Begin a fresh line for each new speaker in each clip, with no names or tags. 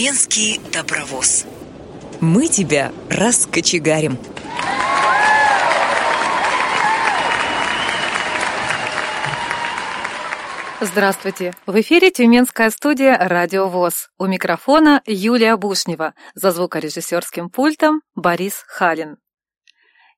Тюменский добровоз.
Мы тебя раскочегарим.
Здравствуйте! В эфире Тюменская студия «Радио ВОЗ». У микрофона Юлия Бушнева. За звукорежиссерским пультом Борис Халин.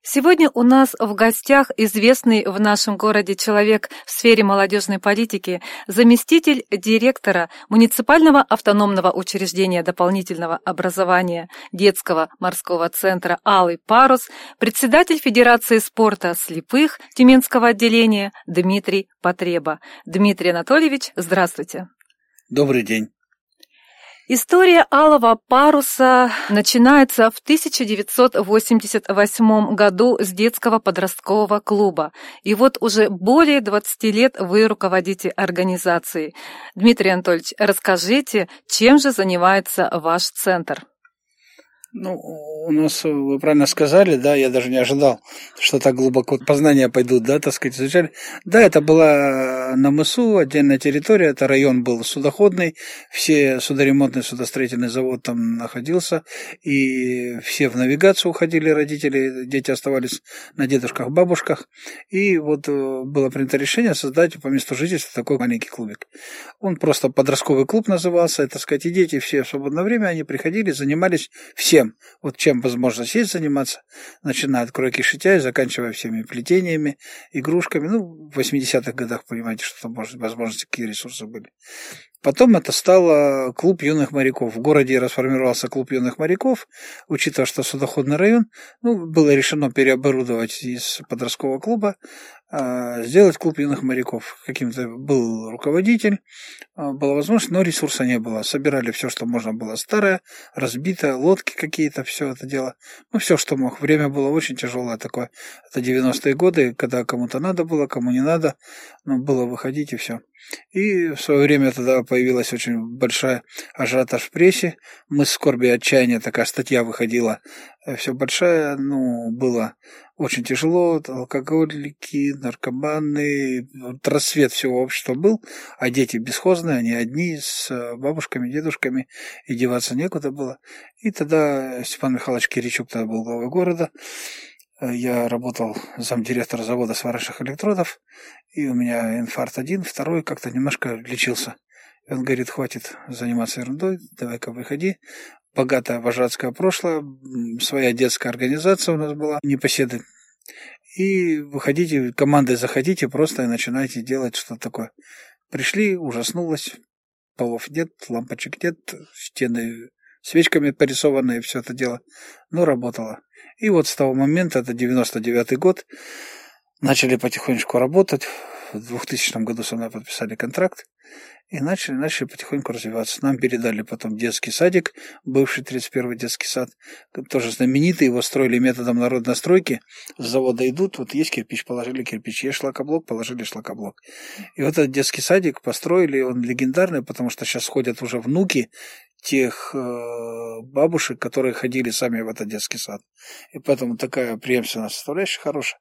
Сегодня у нас в гостях известный в нашем городе человек в сфере молодежной политики, заместитель директора муниципального автономного учреждения дополнительного образования детского морского центра «Алый парус», председатель Федерации спорта слепых Тюменского отделения Дмитрий Потреба. Дмитрий Анатольевич, здравствуйте.
Добрый день.
История алого паруса начинается в 1988 году с детского подросткового клуба. И вот уже более 20 лет вы руководите организацией. Дмитрий Анатольевич, расскажите, чем же занимается ваш центр?
Ну, у нас, вы правильно сказали, да, я даже не ожидал, что так глубоко познания пойдут, да, так сказать, изучали. Да, это была на мысу, отдельная территория, это район был судоходный, все судоремонтный, судостроительный завод там находился, и все в навигацию уходили родители, дети оставались на дедушках, бабушках, и вот э, было принято решение создать по месту жительства такой маленький клубик. Он просто подростковый клуб назывался, так сказать, и дети все в свободное время, они приходили, занимались все всем, вот чем возможно сесть заниматься, начиная от кройки шитья и заканчивая всеми плетениями, игрушками. Ну, в 80-х годах, понимаете, что там, может, возможности, какие ресурсы были. Потом это стало клуб юных моряков. В городе расформировался клуб юных моряков, учитывая, что судоходный район, ну, было решено переоборудовать из подросткового клуба, сделать клуб юных моряков. Каким-то был руководитель, а, была возможность, но ресурса не было. Собирали все, что можно было старое, разбитое, лодки какие-то, все это дело. Ну, все, что мог. Время было очень тяжелое такое. Это 90-е годы, когда кому-то надо было, кому не надо. Ну, было выходить и все. И в свое время тогда появилась очень большая ажиотаж в прессе. Мы с скорби отчаяния, такая статья выходила, э, все большая, ну, было очень тяжело, алкоголики, наркоманы, вот рассвет всего общества был, а дети бесхозные, они одни с э, бабушками, дедушками, и деваться некуда было. И тогда Степан Михайлович Киричук тогда был главой города, Э, я работал замдиректора завода сварочных электродов, и у меня инфаркт один, второй как-то немножко лечился. И он говорит, хватит заниматься ерундой, давай-ка выходи. Богатое вожатское прошлое, своя детская организация у нас была, непоседы. И выходите, командой заходите просто и начинайте делать что-то такое. Пришли, ужаснулось, полов нет, лампочек нет, стены свечками порисованные, все это дело. Но работало. И вот с того момента, это 99 год, начали потихонечку работать. В 2000 году со мной подписали контракт и начали, начали потихоньку развиваться. Нам передали потом детский садик, бывший 31-й детский сад, тоже знаменитый, его строили методом народной стройки. С завода идут, вот есть кирпич, положили кирпич, есть шлакоблок, положили шлакоблок. И вот этот детский садик построили, он легендарный, потому что сейчас ходят уже внуки тех э, бабушек, которые ходили сами в этот детский сад. И поэтому такая преемственная составляющая хорошая.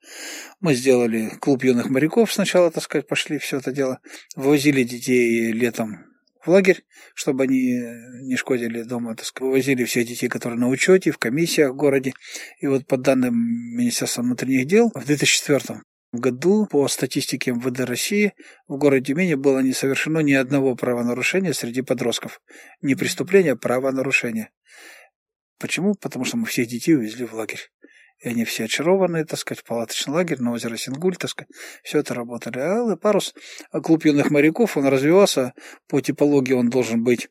Мы сделали клуб юных моряков сначала, так сказать, пошли все это дело. Вывозили детей летом в лагерь, чтобы они не шкодили дома. Так сказать. Вывозили всех детей, которые на учете, в комиссиях в городе. И вот по данным Министерства внутренних дел, в 2004 году по статистике МВД России в городе Тюмени было не совершено ни одного правонарушения среди подростков. Не преступления, а правонарушения. Почему? Потому что мы всех детей увезли в лагерь и они все очарованные, так сказать, в палаточный лагерь на озеро Сингуль, так сказать, все это работали. А парус, клуб юных моряков, он развивался, по типологии он должен быть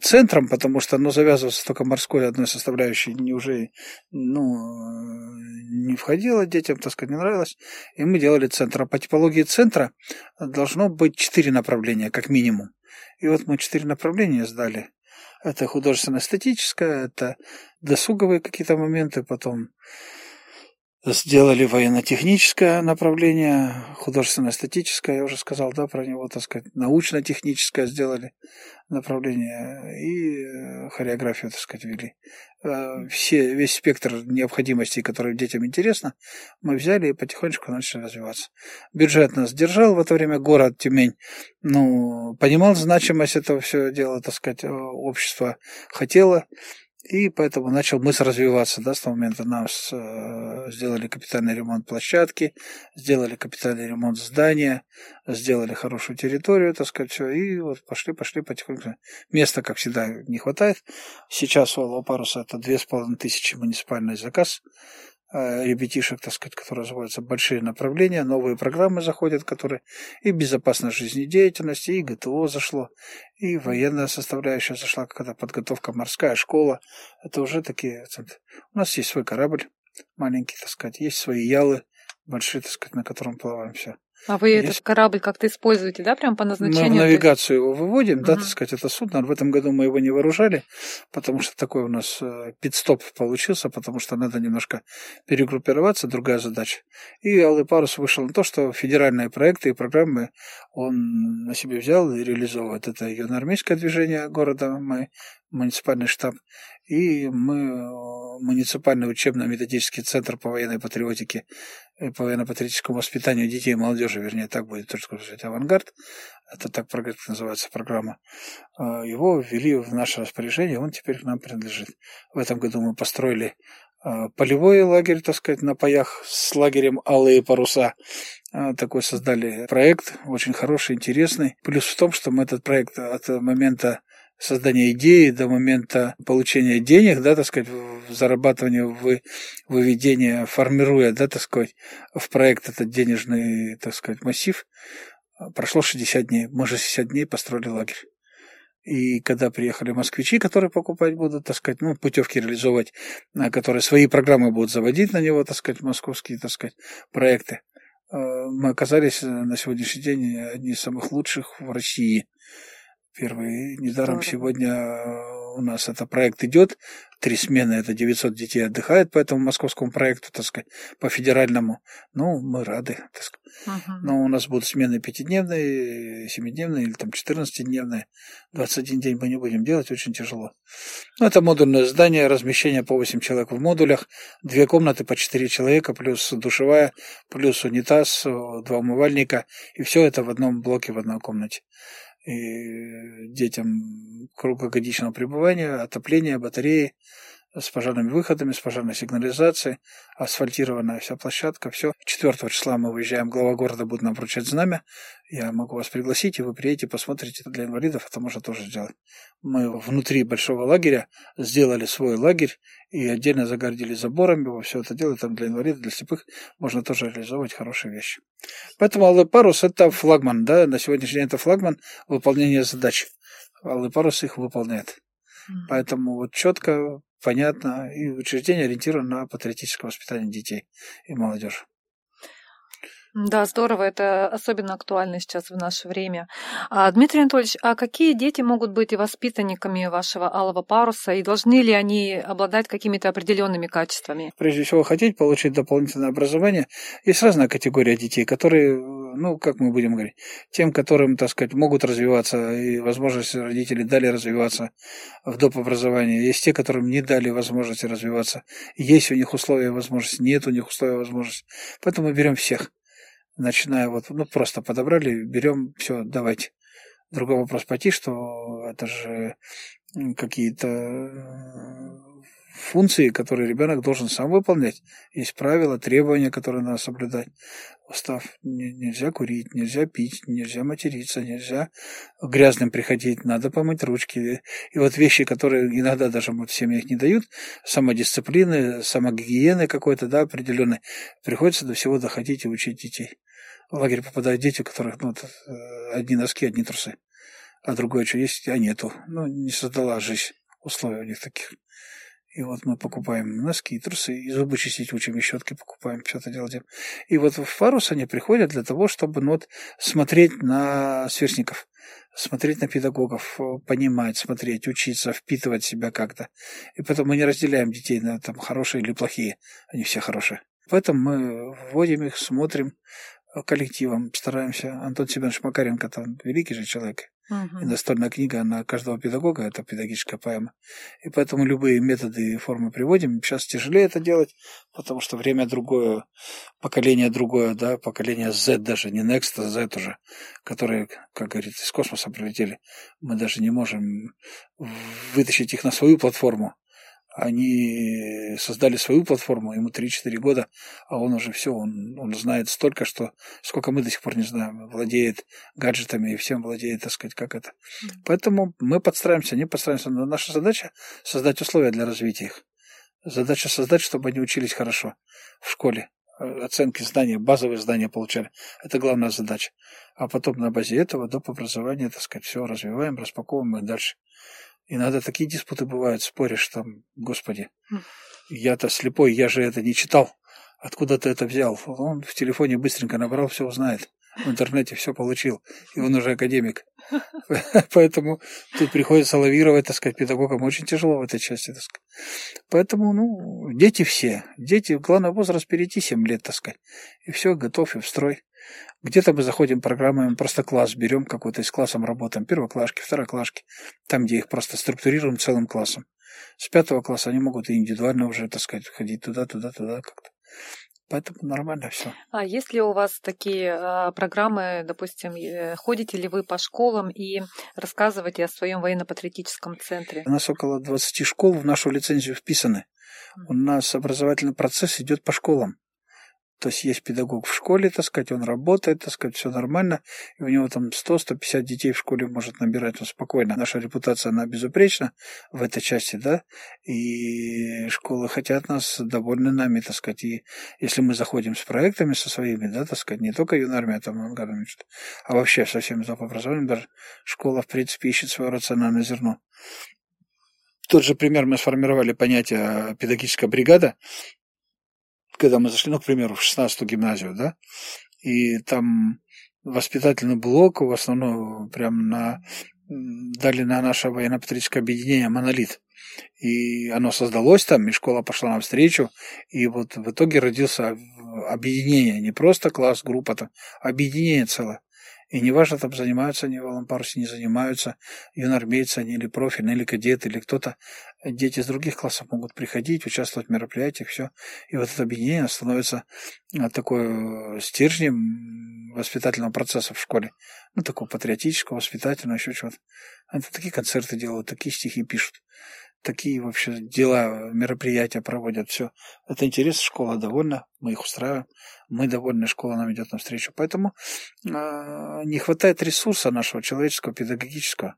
центром, потому что, ну, завязываться только морской одной составляющей не уже, ну, не входило детям, так сказать, не нравилось, и мы делали центр. А по типологии центра должно быть четыре направления, как минимум. И вот мы четыре направления сдали. Это художественно-эстетическое, это досуговые какие-то моменты, потом Сделали военно-техническое направление, художественно-эстетическое, я уже сказал, да, про него, так сказать, научно-техническое сделали направление и э, хореографию, так сказать, вели. Э, все, весь спектр необходимостей, которые детям интересно, мы взяли и потихонечку начали развиваться. Бюджет нас держал в это время, город Тюмень, ну, понимал значимость этого всего дела, так сказать, общество хотело и поэтому начал мысль развиваться. Да, с того момента нам э, сделали капитальный ремонт площадки, сделали капитальный ремонт здания, сделали хорошую территорию, так сказать, все. И вот пошли, пошли потихоньку. Места, как всегда, не хватает. Сейчас у Алого Паруса это две с половиной тысячи муниципальный заказ. Э, ребятишек, так сказать, которые развиваются большие направления, новые программы заходят, которые и безопасность жизнедеятельности, и ГТО зашло, и военная составляющая зашла, когда подготовка морская школа. Это уже такие. У нас есть свой корабль маленький, так сказать, есть свои ялы большие, так сказать, на котором плаваем все.
А вы Есть... этот корабль как-то используете, да, прям по назначению?
Мы в навигацию его выводим, угу. да, так сказать, это судно. В этом году мы его не вооружали, потому что такой у нас э, пит-стоп получился, потому что надо немножко перегруппироваться, другая задача. И Алый Парус вышел на то, что федеральные проекты и программы он на себе взял и реализовывает. Это юноармейское движение города, мы муниципальный штаб, и мы э, муниципальный учебно-методический центр по военной патриотике, э, по военно-патриотическому воспитанию детей и молодежи, вернее, так будет точно сказать, авангард, это так называется программа, э, его ввели в наше распоряжение, он теперь к нам принадлежит. В этом году мы построили полевой лагерь, так сказать, на паях с лагерем «Алые паруса». Такой создали проект, очень хороший, интересный. Плюс в том, что мы этот проект от момента создания идеи до момента получения денег, да, так сказать, зарабатывания, вы, выведения, формируя, да, так сказать, в проект этот денежный, так сказать, массив, прошло 60 дней. Мы же 60 дней построили лагерь. И когда приехали москвичи, которые покупать будут, так сказать, ну, путевки реализовывать, а, которые свои программы будут заводить на него, так сказать, московские, так сказать, проекты, э, мы оказались на сегодняшний день одни из самых лучших в России первый. Недаром Здорово. сегодня э, у нас это проект идет. Три смены, это 900 детей отдыхает по этому московскому проекту, так сказать, по федеральному. Ну, мы рады, так сказать. Угу. Но у нас будут смены пятидневные, семидневные или там 14-дневные. 21 день мы не будем делать, очень тяжело. Ну, это модульное здание, размещение по 8 человек в модулях, две комнаты по 4 человека, плюс душевая, плюс унитаз, два умывальника, и все это в одном блоке, в одной комнате детям круглогодичного пребывания, отопление, батареи с пожарными выходами, с пожарной сигнализацией, асфальтированная вся площадка, все. 4 числа мы выезжаем, глава города будет нам вручать знамя. Я могу вас пригласить, и вы приедете, посмотрите. Для инвалидов это можно тоже сделать. Мы внутри большого лагеря сделали свой лагерь и отдельно загородили заборами, все это дело там для инвалидов, для слепых можно тоже реализовывать хорошие вещи. Поэтому Алый Парус это флагман, да, на сегодняшний день это флагман выполнения задач. Алый Парус их выполняет. Поэтому вот четко, понятно, и учреждение ориентировано на патриотическое воспитание детей и молодежи.
Да, здорово, это особенно актуально сейчас в наше время. А, Дмитрий Анатольевич, а какие дети могут быть воспитанниками вашего алого паруса, и должны ли они обладать какими-то определенными качествами?
Прежде всего, хотеть получить дополнительное образование, есть разная категория детей, которые, ну, как мы будем говорить, тем, которым, так сказать, могут развиваться, и возможности родителей дали развиваться в доп. образовании. Есть те, которым не дали возможности развиваться. Есть у них условия и возможности, нет у них условия и возможности. Поэтому мы берем всех начиная вот, ну, просто подобрали, берем, все, давайте. Другой вопрос пойти, что это же какие-то э, функции, которые ребенок должен сам выполнять. Есть правила, требования, которые надо соблюдать. Устав. Нельзя курить, нельзя пить, нельзя материться, нельзя грязным приходить, надо помыть ручки. И вот вещи, которые иногда даже в семьях не дают, самодисциплины, самогигиены какой-то, да, определенной, приходится до всего доходить и учить детей в лагерь попадают дети, у которых ну, э, одни носки, одни трусы. А другое что есть, а нету. Ну, не создала жизнь условия у них таких. И вот мы покупаем носки трусы, и зубы чистить учим, и щетки покупаем, все это делаем. И вот в Фарус они приходят для того, чтобы ну, вот, смотреть на сверстников, смотреть на педагогов, понимать, смотреть, учиться, впитывать себя как-то. И потом мы не разделяем детей на там хорошие или плохие. Они все хорошие. Поэтому мы вводим их, смотрим коллективом, стараемся. Антон Семенович Макаренко, там великий же человек,
Мгм.
и настольная книга на каждого педагога, это педагогическая поэма. И поэтому любые методы и формы приводим. Сейчас тяжелее это делать, потому что время другое, поколение другое, да, поколение Z даже, не Next, а Z уже, которые, как говорится, из космоса прилетели. Мы даже не можем вытащить их на свою платформу. Они создали свою платформу, ему 3-4 года, а он уже все, он, он знает столько, что сколько мы до сих пор не знаем, владеет гаджетами и всем владеет, так сказать, как это. Поэтому мы подстраиваемся, не подстраиваемся, но наша задача создать условия для развития их. Задача создать, чтобы они учились хорошо в школе, э, оценки, знания, базовые знания получали. Это главная задача. А потом на базе этого доп. образования, так сказать, все развиваем, распаковываем и дальше. Иногда такие диспуты бывают, споришь там, господи,
Мгм.
я-то слепой, я же это не читал. Откуда ты это взял? Он в телефоне быстренько набрал, все узнает. В интернете все получил. И он уже академик. Поэтому тут приходится лавировать, так сказать, педагогам очень тяжело в этой части, так сказать. Поэтому, ну, дети все. Дети, главный возраст перейти 7 лет, так сказать. И все, готов и в строй. Где-то мы заходим программами, просто класс берем какой-то, с классом работаем. Первоклашки, второклашки. Там, где их просто структурируем целым классом. С пятого класса они могут и индивидуально уже, так сказать, ходить туда, туда, туда как-то. Поэтому нормально все.
А есть ли у вас такие а, программы, допустим, ходите ли вы по школам и рассказываете о своем военно-патриотическом центре?
У нас около 20 школ в нашу лицензию вписаны. У нас образовательный процесс идет по школам. То есть есть педагог в школе, так сказать, он работает, так сказать, все нормально, и у него там 100-150 детей в школе может набирать он спокойно. Наша репутация, она безупречна в этой части, да, и школы хотят нас, довольны нами, так сказать, и если мы заходим с проектами со своими, да, так сказать, не только юнармия, там, Ангаром, а вообще со всеми образованием, даже школа, в принципе, ищет свое рациональное зерно. Тот же пример мы сформировали понятие педагогическая бригада, когда мы зашли, ну, к примеру, в 16-ю гимназию, да, и там воспитательный блок в основном прям на дали на наше военно-патриотическое объединение «Монолит». И оно создалось там, и школа пошла навстречу, и вот в итоге родился объединение, не просто класс, группа, там, а объединение целое. И неважно, там занимаются они в Алампарсе, не занимаются, юнармейцы они или профильные, или кадеты, или кто-то. Дети из других классов могут приходить, участвовать в мероприятиях, все. И вот это объединение становится такой стержнем воспитательного процесса в школе. Ну, такого патриотического, воспитательного, еще чего-то. Они такие концерты делают, такие стихи пишут такие вообще дела, мероприятия проводят, все. Это интересно, школа довольна, мы их устраиваем, мы довольны, школа нам идет навстречу. Поэтому э, не хватает ресурса нашего человеческого, педагогического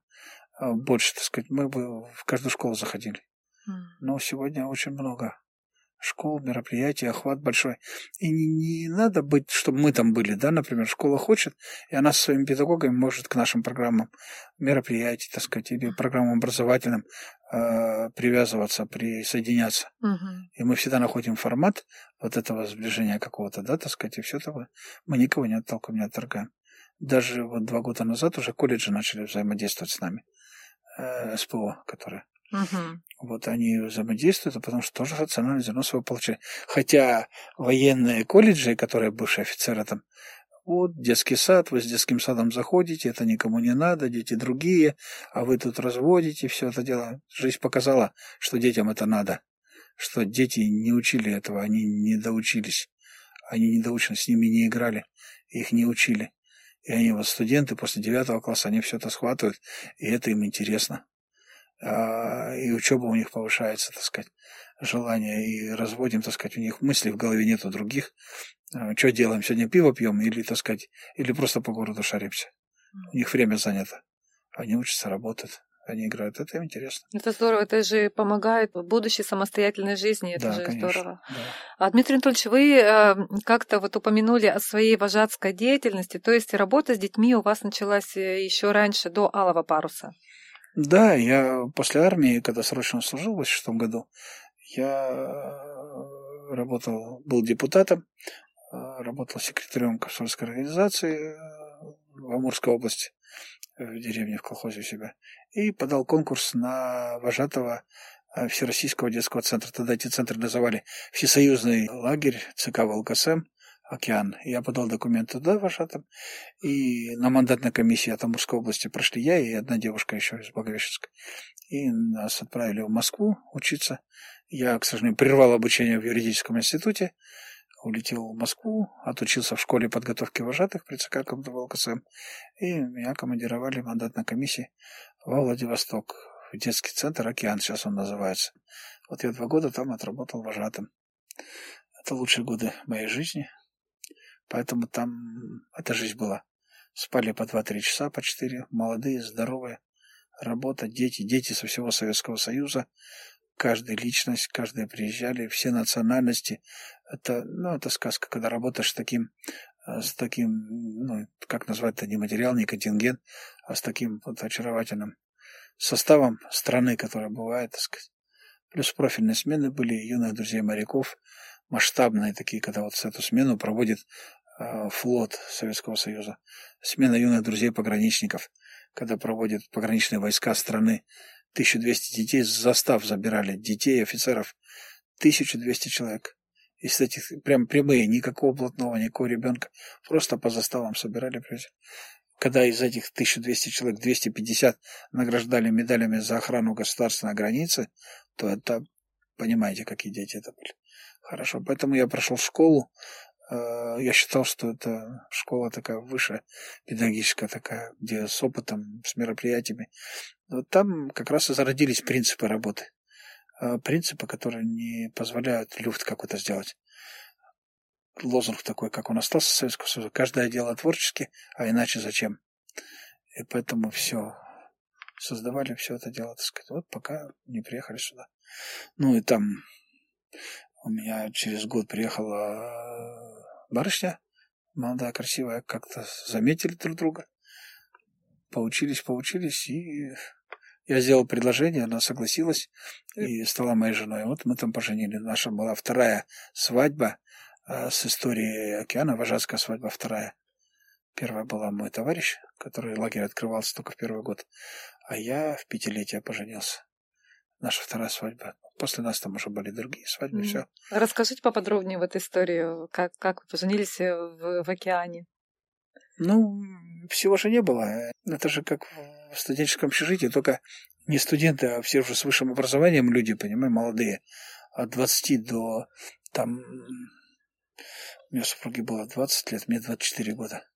э, больше, так сказать, мы бы в каждую школу заходили. Но сегодня очень много школ, мероприятий, охват большой. И не, не надо быть, чтобы мы там были, да, например, школа хочет, и она со своими педагогами может к нашим программам мероприятий, так сказать, или программам образовательным э, привязываться, присоединяться.
Угу.
И мы всегда находим формат вот этого сближения какого-то, да, так сказать, и все это мы никого не отталкиваем, не отторгаем. Даже вот два года назад уже колледжи начали взаимодействовать с нами, э, СПО, которые
Угу.
вот они взаимодействуют, а потому что тоже рациональное зерно свое получили. Хотя военные колледжи, которые бывшие офицеры там, вот детский сад, вы с детским садом заходите, это никому не надо, дети другие, а вы тут разводите все это дело. Жизнь показала, что детям это надо, что дети не учили этого, они не доучились, они не доучены, с ними не играли, их не учили. И они вот студенты после девятого класса, они все это схватывают, и это им интересно и учеба у них повышается, так сказать, желание, и разводим, так сказать, у них мыслей в голове нету других. Что делаем? Сегодня пиво пьем или, так сказать, или просто по городу шаримся. У них время занято. Они учатся, работают, они играют. Это им интересно.
Это здорово, это же помогает в будущей самостоятельной жизни, это
да,
же
конечно,
здорово.
Да.
А Дмитрий Анатольевич, вы э, как-то вот упомянули о своей вожатской деятельности, то есть работа с детьми у вас началась еще раньше, до Алого паруса.
Да, я после армии, когда срочно служил в 86 году, я работал, был депутатом, работал секретарем комсомольской организации в Амурской области, в деревне, в колхозе у себя, и подал конкурс на вожатого э, Всероссийского детского центра. Тогда эти центры называли Всесоюзный лагерь ЦК ВЛКСМ океан. Я подал документы туда, вожатым, и на мандатной комиссии от Амурской области прошли я и одна девушка еще из Благовещенска. И нас отправили в Москву учиться. Я, к сожалению, прервал обучение в юридическом институте, улетел в Москву, отучился в школе подготовки вожатых при ЦК КМДВЛКСМ, и меня командировали в мандатной комиссии во Владивосток, в детский центр «Океан», сейчас он называется. Вот я два года там отработал вожатым. Это лучшие годы моей жизни. Поэтому там эта жизнь была. Спали по 2-3 часа, по 4, молодые, здоровые, работа, дети, дети со всего Советского Союза, каждая личность, каждые приезжали, все национальности. Это, ну, это сказка, когда работаешь с таким, э, с таким, ну, как назвать это, не материал, не контингент, а с таким вот очаровательным составом страны, которая бывает, так сказать. Плюс профильные смены были юных друзей моряков, масштабные такие, когда вот эту смену проводит э, флот Советского Союза. Смена юных друзей-пограничников, когда проводят пограничные войска страны. 1200 детей с застав забирали, детей, офицеров. 1200 человек. И, кстати, прям прямые, никакого блатного, никакого ребенка. Просто по заставам собирали. Когда из этих 1200 человек 250 награждали медалями за охрану государственной границы, то это, понимаете, какие дети это были. Хорошо, поэтому я прошел школу. Э, я считал, что это школа такая высшая, педагогическая такая, где с опытом, с мероприятиями. Вот там как раз и зародились принципы работы. Э, принципы, которые не позволяют люфт какой-то сделать. Лозунг такой, как он остался в Советском Союзе. Каждое дело творчески, а иначе зачем? И поэтому все создавали все это дело, так сказать, вот пока не приехали сюда. Ну и там у меня через год приехала э, барышня, молодая, красивая, как-то заметили друг друга, поучились, поучились, и я сделал предложение, она согласилась и стала моей женой. Вот мы там поженили. Наша была вторая свадьба э, с историей океана, вожатская свадьба вторая. Первая была мой товарищ, который лагерь открывался только в первый год, а я в пятилетие поженился наша вторая свадьба. После нас там уже были другие свадьбы, mm. все.
Расскажите поподробнее в эту историю, как, как вы поженились э, в, в океане.
Ну, всего же не было. Это же как в студенческом общежитии, только не студенты, а все уже с высшим образованием люди, понимаешь, молодые. От 20 до там... У меня супруге было 20 лет, мне 24 года.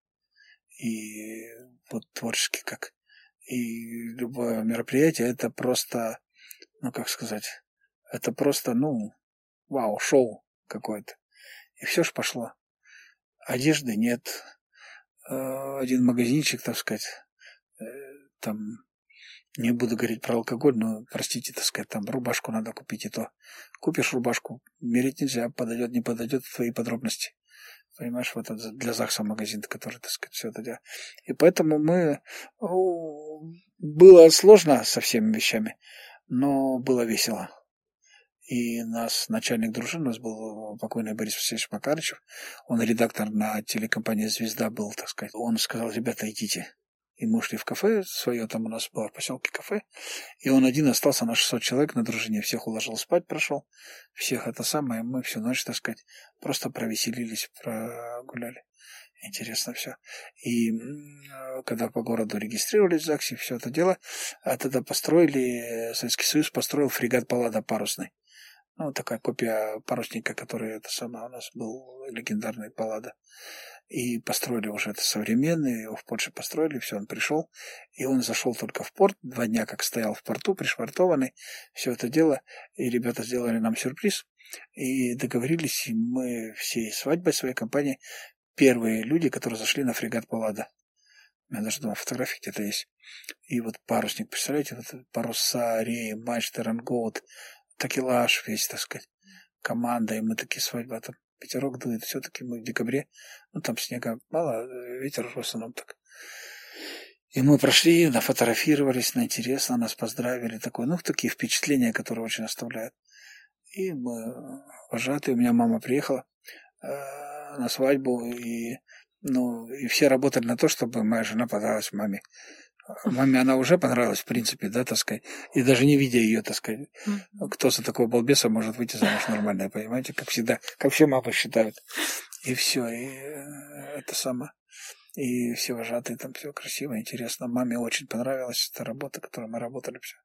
И вот творчески как. И любое мероприятие это просто ну, как сказать, это просто, ну, вау, шоу какое-то. И все ж пошло. Одежды нет. Э, один магазинчик, так сказать, э, там, не буду говорить про алкоголь, но, простите, так сказать, там рубашку надо купить и то. Купишь рубашку, мерить нельзя, подойдет, не подойдет, твои подробности. Понимаешь, вот это для ЗАГСа магазин, который, так сказать, все это делает. И поэтому мы... Было сложно со всеми вещами но было весело. И нас, начальник дружины, у нас был покойный Борис Васильевич Макарычев, он редактор на телекомпании «Звезда» был, так сказать. Он сказал, ребята, идите. И мы ушли в кафе свое, там у нас было в поселке кафе, и он один остался на 600 человек на дружине, всех уложил спать, прошел, всех это самое, мы всю ночь, так сказать, просто провеселились, прогуляли. Интересно все. И когда по городу регистрировались в ЗАГСе, все это дело, а тогда построили, Советский Союз построил фрегат Паллада парусный. Ну, такая копия парусника, который это самое у нас был легендарный Паллада. И построили уже это современный, его в Польше построили, все, он пришел, и он зашел только в порт, два дня как стоял в порту, пришвартованный, все это дело, и ребята сделали нам сюрприз, и договорились, и мы всей свадьбой своей компании первые люди, которые зашли на фрегат Паллада. У меня даже дома фотографии где-то есть. И вот парусник, представляете, вот паруса, реи, мачты, рангоут, такелаж весь, так сказать, команда, и мы такие свадьба, там ветерок дует, все-таки мы в декабре, ну там снега мало, ветер в основном так. И мы прошли, нафотографировались, на интересно, нас поздравили, такое, ну, такие впечатления, которые очень оставляют. И мы вожатые, у меня мама приехала, э, на свадьбу, и, ну, и все работали на то, чтобы моя жена подалась маме Маме она уже понравилась, в принципе, да, так сказать. И даже не видя ее, так сказать, кто за такого балбеса может выйти замуж нормально, понимаете, как всегда, как все мамы считают. И все, и э, это самое. И все вожатые там все красиво, интересно. Маме очень понравилась эта работа, которой мы работали, все,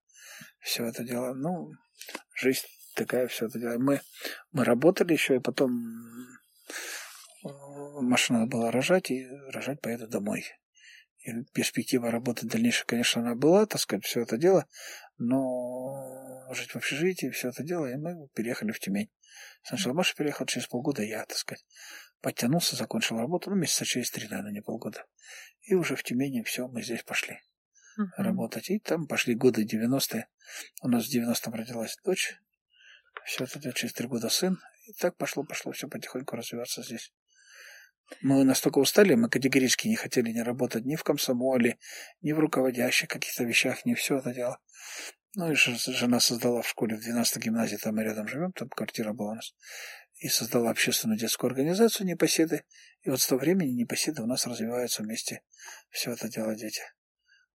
все это дело. Ну, жизнь такая, все это дело. Мы, мы работали еще, и потом э, машина была рожать, и рожать поеду домой. И перспектива работы дальнейшей, конечно, она была, так сказать, все это дело, но жить в общежитии, все это дело, и мы переехали в Тюмень. Сначала Маша переехала, через полгода я, так сказать, подтянулся, закончил работу, ну, месяца через три, наверное, не полгода. И уже в Тюмени все, мы здесь пошли uh-huh. работать. И там пошли годы 90-е. У нас в 90-м родилась дочь. Все это через три года сын. И так пошло-пошло все потихоньку развиваться здесь. Мы настолько устали, мы категорически не хотели не работать ни в комсомоле, ни в руководящих каких-то вещах, ни все это дело. Ну и жена создала в школе в 12-й гимназии, там мы рядом живем, там квартира была у нас, и создала общественную детскую организацию «Непоседы». И вот с того времени «Непоседы» у нас развиваются вместе. Все это дело дети.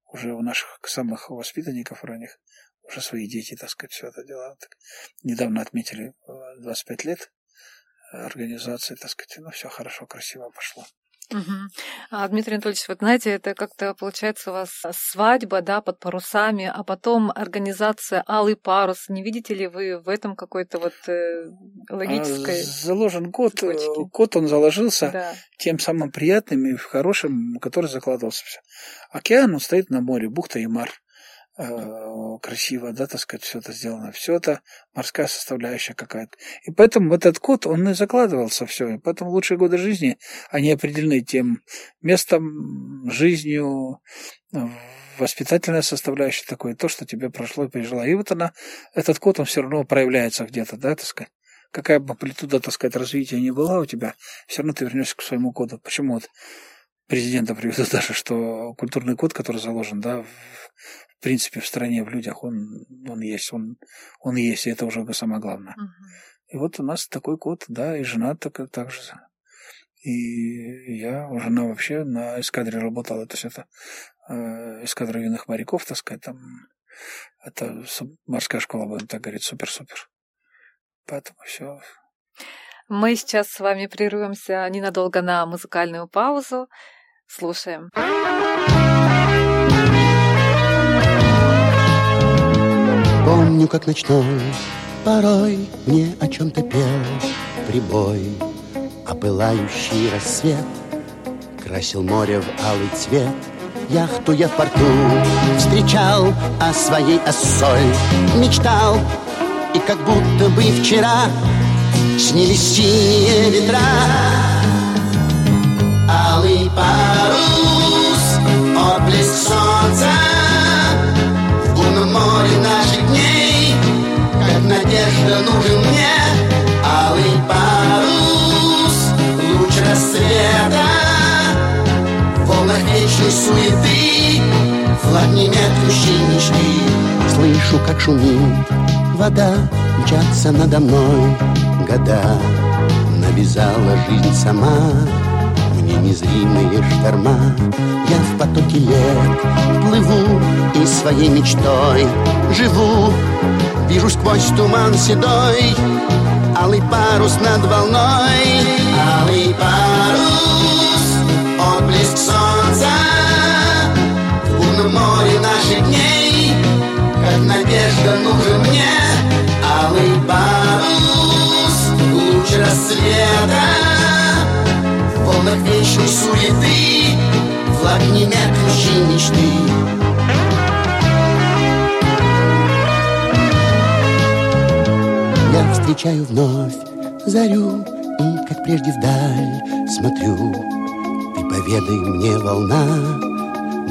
Уже у наших самых воспитанников ранних уже свои дети, так сказать, все это дело. Так, недавно отметили 25 э, лет организации, так сказать, ну, все хорошо, красиво пошло.
Угу. А, Дмитрий Анатольевич, вот знаете, это как-то получается у вас свадьба, да, под парусами, а потом организация Алый парус. Не видите ли вы в этом какой-то вот э, логической... А,
заложен код, э, цепочки? код он заложился да. тем самым приятным и хорошим, который закладывался. Океан, он стоит на море, бухта и мар. Э, красиво, да, так сказать, все это сделано. Все это морская составляющая какая-то. И поэтому этот код, он и закладывался все. И поэтому лучшие годы жизни, они определены тем местом, жизнью, воспитательная составляющая такое, то, что тебе прошло и пережила. И вот она, этот код, он все равно проявляется где-то, да, так сказать. Какая бы амплитуда, так сказать, развития ни была у тебя, все равно ты вернешься к своему коду. Почему вот президента приведу даже, что культурный код, который заложен, да, в в принципе, в стране, в людях, он, он есть, он, он есть, и это уже самое главное. Uh-huh. И вот у нас такой код, да, и жена так, так же. И я, жена вообще на эскадре работала, то есть это э, эскадра юных моряков, так сказать, там, это морская школа, будем так говорить, супер-супер. Поэтому все.
Мы сейчас с вами прервемся ненадолго на музыкальную паузу. Слушаем.
Помню, как ночной порой мне о чем-то пел прибой, А пылающий рассвет красил море в алый цвет. Яхту я в порту встречал, о своей осой мечтал, И как будто бы вчера снились синие ветра. Алый парус, отблеск солнца море наших дней Надежда нужен мне. Алый парус Луч рассвета. В волнах вечной суеты Флаг немедлющей мечты Слышу, как шумит вода Мчатся надо мной года. Навязала жизнь сама Мне незримые шторма. Я в потоке лет плыву и своей мечтой живу. Вижу сквозь туман седой Алый парус над волной. Алый парус Отблеск солнца В лунном море наших дней. Как надежда нужен мне Алый парус Луч рассвета В вечной суеты. Флаг немедлющей мечты Я встречаю вновь зарю И, как прежде, вдаль смотрю. Ты поведай мне, волна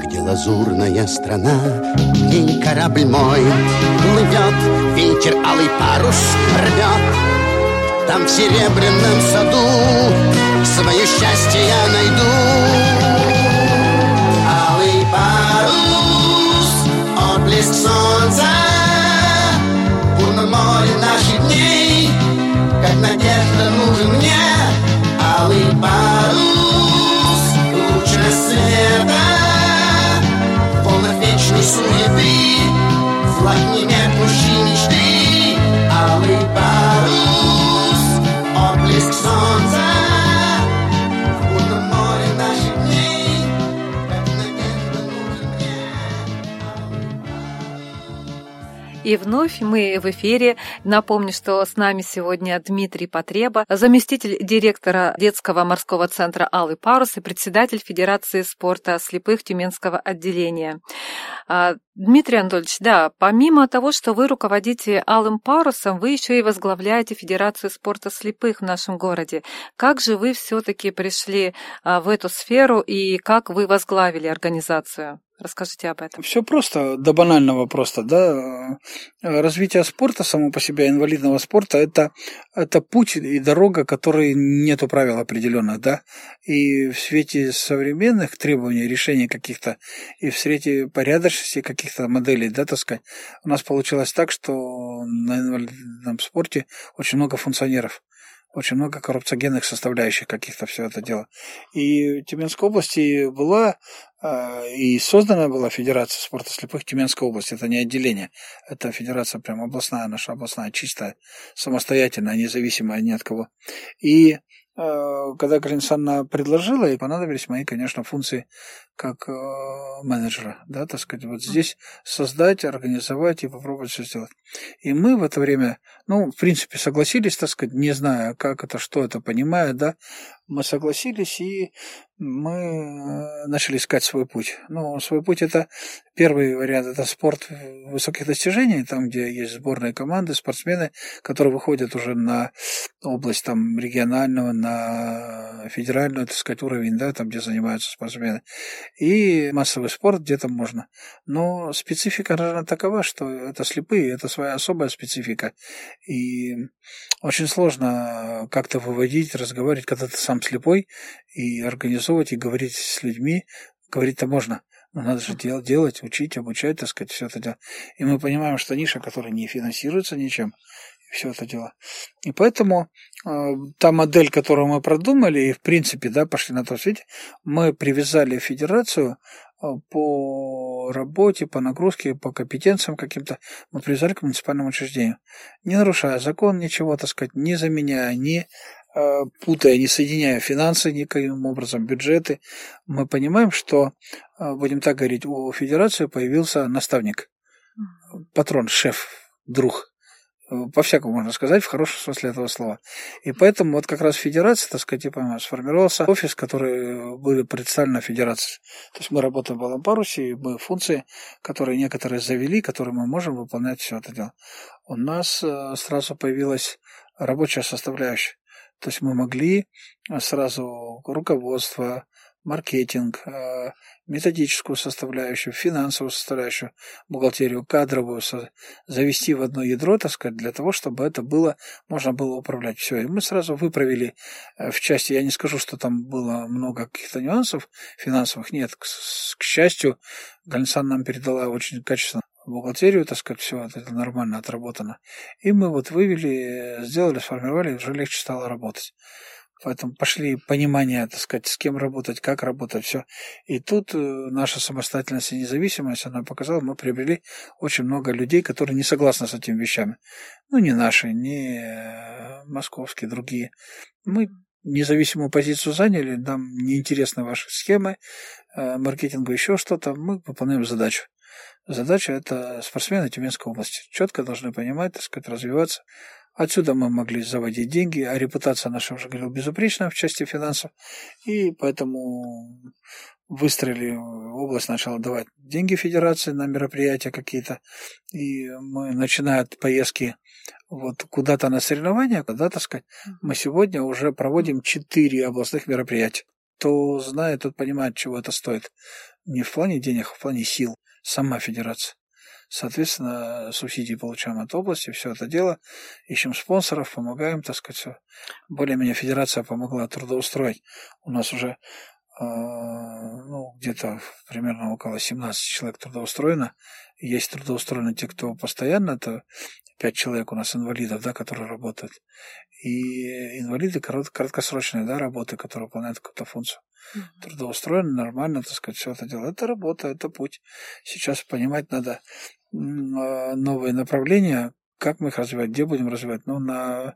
Где лазурная страна. День корабль мой плывет Ветер алый парус рвет Там в серебряном саду. Свое счастье я найду. Алый парус, отблеск солнца. Море наших дней. Как надежда нужен мне. Алый парус Луч рассвета Полных вечной суеты. Флаг не меркнущий мечты. Алый парус Отблеск солнца В
И вновь мы в эфире. Напомню, что с нами сегодня Дмитрий Потреба, заместитель директора детского морского центра «Алый парус» и председатель Федерации спорта слепых Тюменского отделения. А, Дмитрий Анатольевич, да, помимо того, что вы руководите «Алым парусом», вы еще и возглавляете Федерацию спорта слепых в нашем городе. Как же вы все-таки пришли а, в эту сферу и как вы возглавили организацию? Расскажите об этом.
Все просто, до банального просто, да. Развитие спорта, само по себе, инвалидного спорта, это, это путь и дорога, которой нету правил определенных, да. И в свете современных требований, решений каких-то, и в свете порядочности каких-то моделей, да, так сказать, у нас получилось так, что на инвалидном спорте очень много функционеров очень много коррупциогенных составляющих каких-то все это дело. И Тюменской области была и создана была Федерация спорта слепых Тюменской области. Это не отделение, это федерация прям областная, наша областная, чистая, самостоятельная, независимая ни от кого. И Э, когда Галина предложила, и понадобились мои, конечно, функции как э, менеджера, да, так сказать, вот здесь создать, организовать и попробовать все сделать. И мы в это время, ну, в принципе, согласились, так сказать, не зная, как это, что это, понимая, да, мы согласились, и мы э, начали искать свой путь. Ну, свой путь это первый вариант, это спорт высоких достижений, там, где есть сборные команды, спортсмены, которые выходят уже на область там регионального, на федеральную, так сказать, уровень, да, там, где занимаются спортсмены. И массовый спорт где-то можно. Но специфика, наверное, такова, что это слепые, это своя особая специфика. И очень сложно как-то выводить, разговаривать, когда ты сам слепой, и организовывать, и говорить с людьми. Говорить-то можно, но надо же делать, делать, учить, обучать, так сказать, все это дело. И мы понимаем, что ниша, которая не финансируется ничем, все это дело. И поэтому э, та модель, которую мы продумали, и в принципе, да, пошли на то свете, мы привязали федерацию э, по работе, по нагрузке, по компетенциям каким-то, мы привязали к муниципальному учреждению. Не нарушая закон, ничего, так сказать, не заменяя, не путая, не соединяя финансы никаким образом, бюджеты, мы понимаем, что, э, будем так говорить, у федерации появился наставник, патрон, шеф, друг. Э, по-всякому можно сказать, в хорошем смысле этого слова. И поэтому вот как раз федерация, так сказать, типа, сформировался офис, который были представлены федерации. То есть мы работаем в Балом парусе, и мы функции, которые некоторые завели, которые мы можем выполнять все это дело. У нас сразу появилась рабочая составляющая. То есть мы могли а, сразу руководство, маркетинг, а, методическую составляющую, финансовую составляющую, бухгалтерию, кадровую завести в одно ядро, так сказать, для того, чтобы это было, можно было управлять все. И мы сразу выправили э, в части, я не скажу, что там было много каких-то нюансов финансовых, нет, к, к счастью, Галинсан нам передала очень качественно бухгалтерию, так сказать, все это нормально отработано. И мы вот вывели, сделали, сформировали, уже легче стало работать. Поэтому пошли понимание, так сказать, с кем работать, как работать, все. И тут э, наша самостоятельность и независимость, она показала, мы приобрели очень много людей, которые не согласны с этими вещами. Ну, не наши, не э, московские, другие. Мы независимую позицию заняли, нам неинтересны ваши схемы, э, маркетинга, еще что-то, мы выполняем задачу. Задача – это спортсмены Тюменской области. Четко должны понимать, так сказать, развиваться. Отсюда мы могли заводить деньги, а репутация наша, уже говорил, безупречна в части финансов. И поэтому выстроили, область начала давать деньги федерации на мероприятия какие-то. И мы, начиная от поездки вот куда-то на соревнования, куда, так сказать, мы сегодня уже проводим четыре областных мероприятия. Кто знает, тот понимает, чего это стоит. Не в плане денег, а в плане сил сама федерация. Соответственно, субсидии получаем от области, все это дело, ищем спонсоров, помогаем, так сказать, все. Более-менее федерация помогла трудоустроить. У нас уже ну, где-то примерно около 17 человек трудоустроено. Есть трудоустроены те, кто постоянно, это 5 человек у нас инвалидов, да, которые работают. И инвалиды корот, краткосрочные, да, работы, которые выполняют какую-то функцию. Трудоустроены нормально, так сказать, все это дело. Это работа, это путь. Сейчас понимать надо а, новые направления, как мы их развивать, где будем развивать. Ну, на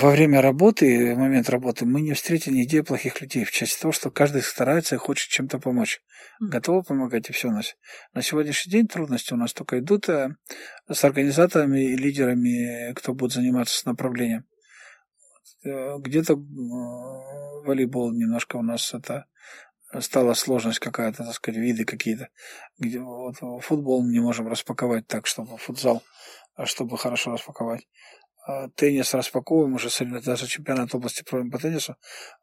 во время работы, в момент работы, мы не встретили нигде плохих людей. В части того, что каждый старается и хочет чем-то помочь. Готовы помогать, и все у нас. На сегодняшний день трудности у нас только идут э, с организаторами и лидерами, кто будет заниматься с направлением. Э, где-то волейбол немножко у нас это стала сложность какая-то, так сказать, виды какие-то. Где вот футбол не можем распаковать так, чтобы футзал, а чтобы хорошо распаковать. А, теннис распаковываем, уже даже чемпионат области проводим по теннису,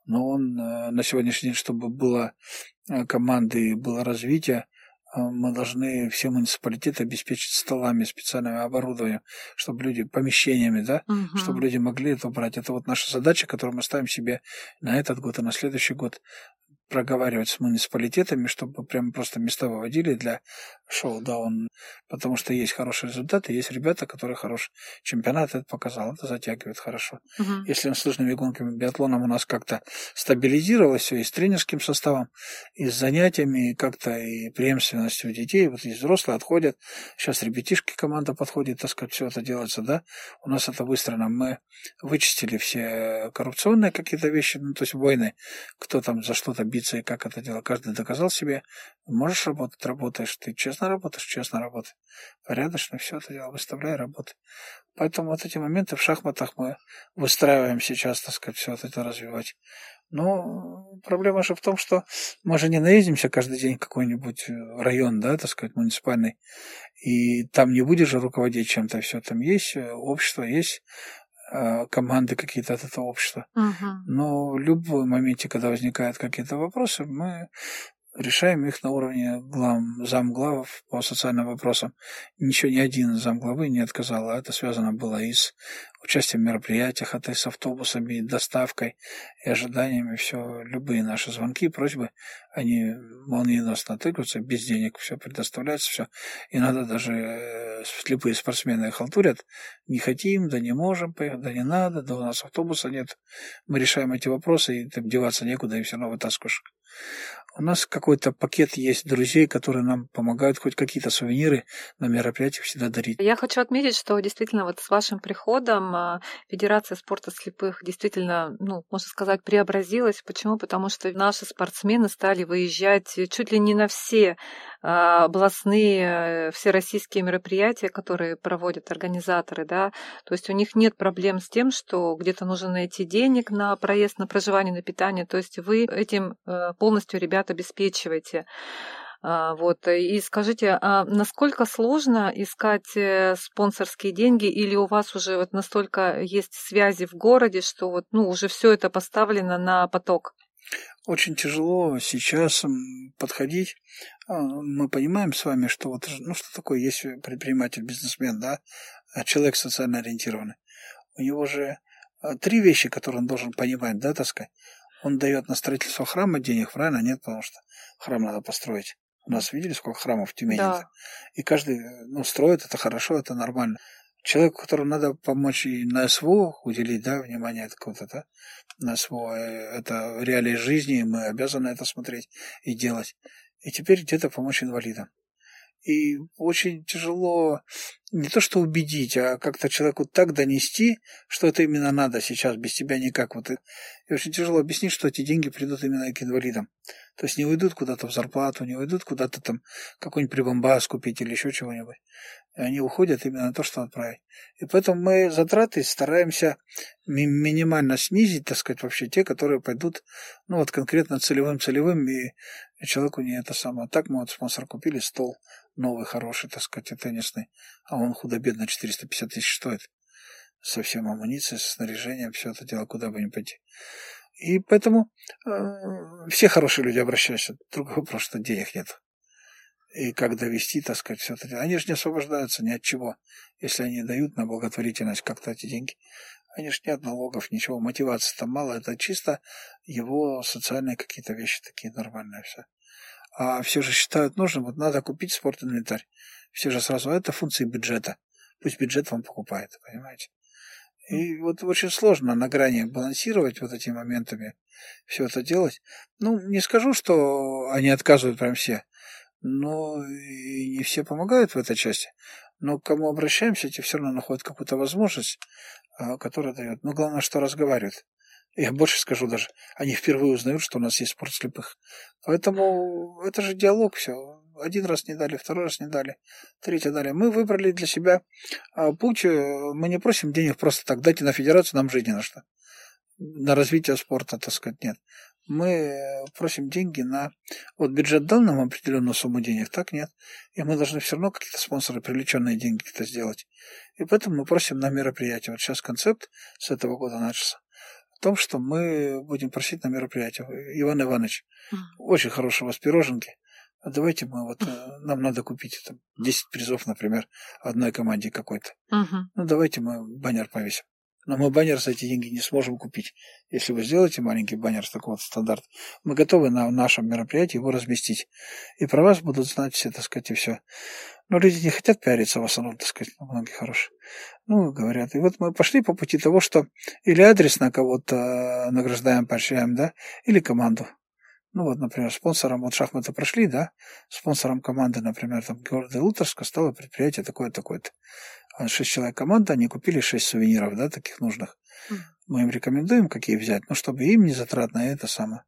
но он э, на сегодняшний день, чтобы было э, команды было развитие, мы должны все муниципалитеты обеспечить столами, специальным оборудованием, чтобы люди, помещениями, да, угу. чтобы люди могли это брать. Это вот наша задача, которую мы ставим себе на этот год и на следующий год проговаривать с муниципалитетами, чтобы прям просто места выводили для шоу, да, он, потому что есть хорошие результаты, есть ребята, которые хороший чемпионат это показал, это затягивает хорошо. Угу. Если с лыжными гонками, биатлоном у нас как-то стабилизировалось все и с тренерским составом, и с занятиями, и как-то и преемственностью детей, вот есть взрослые отходят, сейчас ребятишки команда подходит, так сказать, все это делается, да, у нас это выстроено, мы вычистили все коррупционные какие-то вещи, ну, то есть войны, кто там за что-то биться и как это дело, каждый доказал себе, можешь работать, работаешь, ты честно честно работаешь, честно работай. Порядочно все это дело выставляй, работай. Поэтому вот эти моменты в шахматах мы выстраиваем сейчас, так сказать, все это развивать. Но проблема же в том, что мы же не наездимся каждый день в какой-нибудь район, да, так сказать, муниципальный, и там не будешь же руководить чем-то, все там есть общество, есть э, команды какие-то от этого общества. Угу. Но в любом моменте, когда возникают какие-то вопросы, мы решаем их на уровне глав, замглавов по социальным вопросам. Ничего ни один замглавы не отказал, а это связано было и с участием в мероприятиях, это и с автобусами, и доставкой, и ожиданиями, все, любые наши звонки, просьбы, они молниеносно отыгрываются, без денег все предоставляется, все. Иногда даже э, слепые спортсмены халтурят, не хотим, да не можем поехать, да не надо, да у нас автобуса нет. Мы решаем эти вопросы, и там деваться некуда, и все равно вытаскиваешь. У нас какой-то пакет есть друзей, которые нам помогают хоть какие-то сувениры на мероприятиях всегда дарить.
Я хочу отметить, что действительно вот с вашим приходом а, Федерация спорта слепых действительно, ну, можно сказать, преобразилась. Почему? Потому что наши спортсмены стали выезжать чуть ли не на все областные, всероссийские мероприятия, которые проводят организаторы, да. То есть у них нет проблем с тем, что где-то нужно найти денег на проезд, на проживание, на питание. То есть вы этим э, полностью ребят обеспечиваете. А, вот. И скажите, а насколько сложно искать э, спонсорские деньги, или у вас уже вот настолько есть связи в городе, что вот, ну, уже все это поставлено на поток?
Очень тяжело сейчас подходить. А, мы понимаем с вами, что вот, ну, что такое есть предприниматель, бизнесмен, да, человек социально ориентированный. У него же три вещи, которые он должен понимать, да, так сказать он дает на строительство храма денег, правильно? Нет, потому что храм надо построить. У нас видели, сколько храмов в Тюмени? Да. И каждый ну, строит, это хорошо, это нормально. Человеку, которому надо помочь и на СВО уделить, да, внимание какое-то, да, на СВО, э, это реалии жизни, мы обязаны это смотреть и делать. И теперь где-то помочь инвалидам. И очень тяжело не то что убедить, а как-то человеку так донести, что это именно надо сейчас, без тебя никак. Вот. И очень тяжело объяснить, что эти деньги придут именно к инвалидам. То есть не уйдут куда-то в зарплату, не уйдут куда-то там какой-нибудь прибамбас купить или еще чего-нибудь. И они уходят именно на то, что отправить. И поэтому мы затраты стараемся ми- минимально снизить, так сказать, вообще те, которые пойдут, ну вот конкретно целевым-целевым, и человеку не это самое. Так мы вот спонсор купили стол новый, хороший, так сказать, теннисный, а он худо-бедно 450 тысяч стоит. Со всем амуницией, со снаряжением, все это дело, куда бы ни пойти. И поэтому э, все хорошие люди обращаются. Другой вопрос, что денег нет. И как довести, так сказать, все это дело. Они же не освобождаются ни от чего, если они дают на благотворительность как-то эти деньги. Они же нет налогов, ничего, мотивации там мало, это чисто его социальные какие-то вещи такие нормальные все. А все же считают нужным, вот надо купить спортинвентарь. Все же сразу, «А это функции бюджета. Пусть бюджет вам покупает, понимаете? И вот очень сложно на грани балансировать вот этими моментами, все это делать. Ну, не скажу, что они отказывают прям все, но и не все помогают в этой части. Но к кому обращаемся, те все равно находят какую-то возможность, а, которая дает. Но главное, что разговаривают. Я больше скажу даже, они впервые узнают, что у нас есть спорт слепых. Поэтому это же диалог все. Один раз не дали, второй раз не дали, третий дали. Мы выбрали для себя а, путь. Э, мы не просим денег просто так. Дайте на федерацию, нам жить на что. На развитие спорта, так сказать, нет. Мы просим деньги на... Вот бюджет дал нам определенную сумму денег, так нет. И мы должны все равно какие-то спонсоры, привлеченные деньги это сделать. И поэтому мы просим на мероприятие. Вот сейчас концепт с этого года начался в том, что мы будем просить на мероприятие. Иван Иванович, очень хорошие у вас пироженки. А давайте мы вот, э, нам надо купить там, 10 призов, например, одной команде какой-то. Ну, давайте мы баннер повесим. Но мы баннер за эти деньги не сможем купить. Если вы сделаете маленький баннер с такого стандарта, мы готовы на нашем мероприятии его разместить. И про вас будут знать все, так сказать, и все. Но люди не хотят пиариться в основном, так сказать, многие хорошие. Ну, говорят. И вот мы пошли по пути того, что или адресно кого-то награждаем, поощряем, да, или команду. Ну вот, например, спонсором, вот шахматы прошли, да, спонсором команды, например, там города Лутерска стало предприятие такое-такое-то. А шесть человек команда, они купили шесть сувениров, да, таких нужных. Мы им рекомендуем, какие взять, ну, чтобы им не затратно, и это самое.